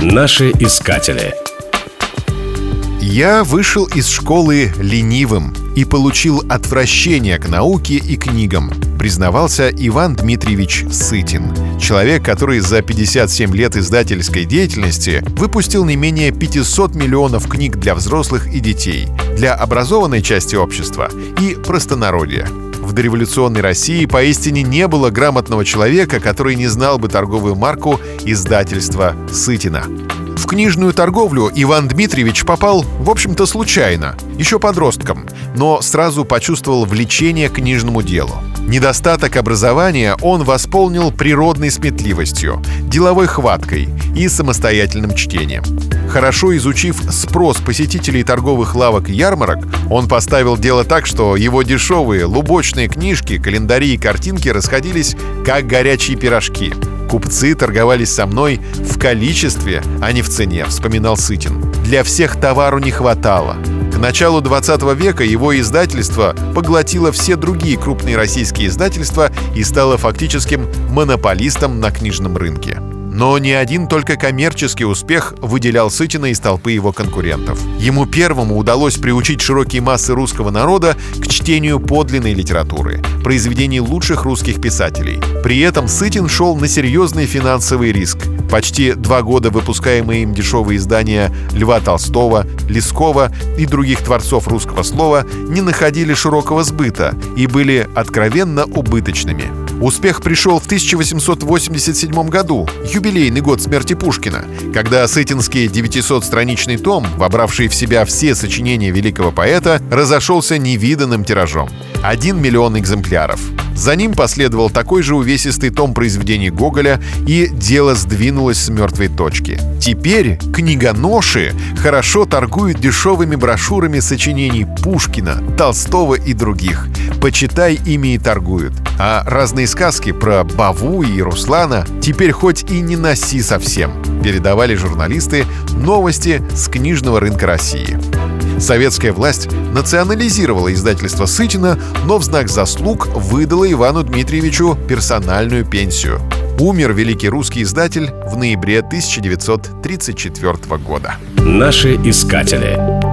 Наши искатели. Я вышел из школы ленивым и получил отвращение к науке и книгам, признавался Иван Дмитриевич Сытин. Человек, который за 57 лет издательской деятельности выпустил не менее 500 миллионов книг для взрослых и детей, для образованной части общества и простонародья. В дореволюционной России поистине не было грамотного человека, который не знал бы торговую марку издательства Сытина. В книжную торговлю Иван Дмитриевич попал, в общем-то, случайно, еще подростком, но сразу почувствовал влечение к книжному делу. Недостаток образования он восполнил природной сметливостью, деловой хваткой и самостоятельным чтением. Хорошо изучив спрос посетителей торговых лавок и ярмарок, он поставил дело так, что его дешевые лубочные книжки, календари и картинки расходились как горячие пирожки – Купцы торговались со мной в количестве, а не в цене, вспоминал Сытин. Для всех товару не хватало. К началу 20 века его издательство поглотило все другие крупные российские издательства и стало фактическим монополистом на книжном рынке. Но ни один только коммерческий успех выделял Сытина из толпы его конкурентов. Ему первому удалось приучить широкие массы русского народа к чтению подлинной литературы, произведений лучших русских писателей. При этом Сытин шел на серьезный финансовый риск. Почти два года выпускаемые им дешевые издания Льва Толстого, Лескова и других творцов русского слова не находили широкого сбыта и были откровенно убыточными. Успех пришел в 1887 году, юбилейный год смерти Пушкина, когда Сытинский 900-страничный том, вобравший в себя все сочинения великого поэта, разошелся невиданным тиражом — 1 миллион экземпляров. За ним последовал такой же увесистый том произведений Гоголя, и дело сдвинулось с мертвой точки. Теперь книгоноши хорошо торгуют дешевыми брошюрами сочинений Пушкина, Толстого и других. Почитай, ими и торгуют. А разные сказки про Баву и Руслана теперь хоть и не носи совсем, передавали журналисты новости с книжного рынка России. Советская власть национализировала издательство Сытина, но в знак заслуг выдала Ивану Дмитриевичу персональную пенсию. Умер великий русский издатель в ноябре 1934 года. Наши искатели.